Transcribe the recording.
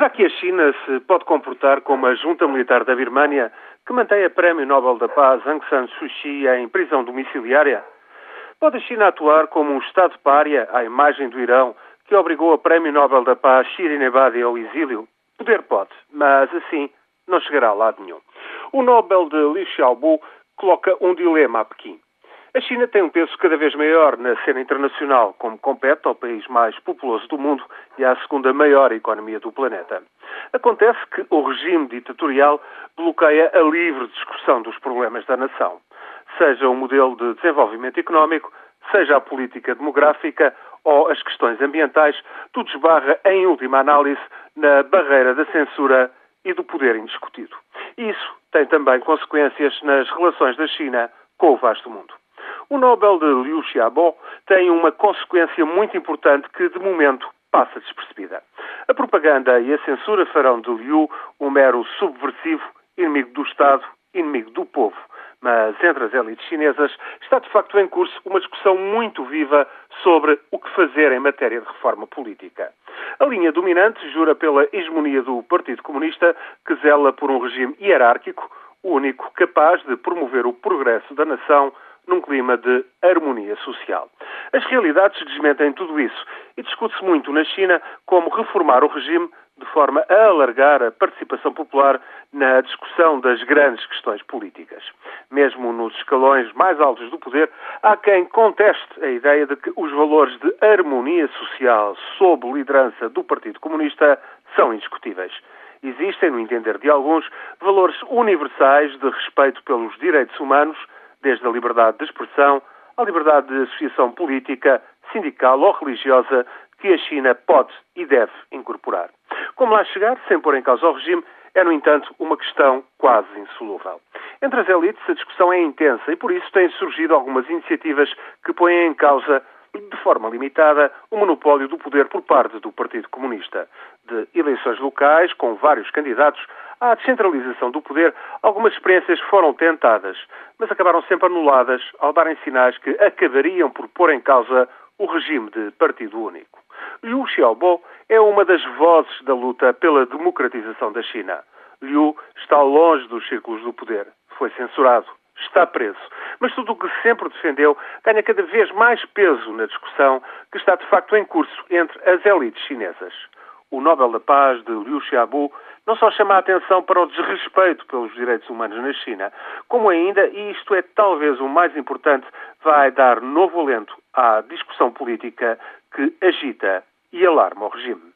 Será que a China se pode comportar como a junta militar da Birmânia, que mantém a Prémio Nobel da Paz Aung San Suu Kyi em prisão domiciliária? Pode a China atuar como um Estado pária, à imagem do Irão, que obrigou a Prémio Nobel da Paz Shirin Ebadi ao exílio? Poder pode, mas assim não chegará a lado nenhum. O Nobel de Liu Xiaobo coloca um dilema a Pequim. A China tem um peso cada vez maior na cena internacional, como compete ao país mais populoso do mundo e à segunda maior economia do planeta. Acontece que o regime ditatorial bloqueia a livre discussão dos problemas da nação, seja o modelo de desenvolvimento económico, seja a política demográfica ou as questões ambientais, tudo esbarra, em última análise, na barreira da censura e do poder indiscutido. Isso tem também consequências nas relações da China com o vasto mundo. O Nobel de Liu Xiaobo tem uma consequência muito importante que, de momento, passa despercebida. A propaganda e a censura farão de Liu um mero subversivo, inimigo do Estado, inimigo do povo. Mas entre as elites chinesas está de facto em curso uma discussão muito viva sobre o que fazer em matéria de reforma política. A linha dominante jura pela hegemonia do Partido Comunista, que zela por um regime hierárquico, único capaz de promover o progresso da nação num clima de harmonia social. As realidades desmentem tudo isso e discute-se muito na China como reformar o regime de forma a alargar a participação popular na discussão das grandes questões políticas. Mesmo nos escalões mais altos do poder, há quem conteste a ideia de que os valores de harmonia social sob liderança do Partido Comunista são indiscutíveis. Existem, no entender de alguns, valores universais de respeito pelos direitos humanos, desde a liberdade de expressão à liberdade de associação política, sindical ou religiosa, que a China pode e deve incorporar. Como lá chegar, sem pôr em causa o regime, é, no entanto, uma questão quase insolúvel. Entre as elites, a discussão é intensa e, por isso, têm surgido algumas iniciativas que põem em causa de forma limitada, o monopólio do poder por parte do Partido Comunista. De eleições locais, com vários candidatos, à descentralização do poder, algumas experiências foram tentadas, mas acabaram sempre anuladas ao darem sinais que acabariam por pôr em causa o regime de partido único. Liu Xiaobo é uma das vozes da luta pela democratização da China. Liu está longe dos círculos do poder. Foi censurado está preso. Mas tudo o que sempre defendeu ganha cada vez mais peso na discussão que está de facto em curso entre as elites chinesas. O Nobel da Paz de Liu Xiaobo não só chama a atenção para o desrespeito pelos direitos humanos na China, como ainda, e isto é talvez o mais importante, vai dar novo alento à discussão política que agita e alarma o regime.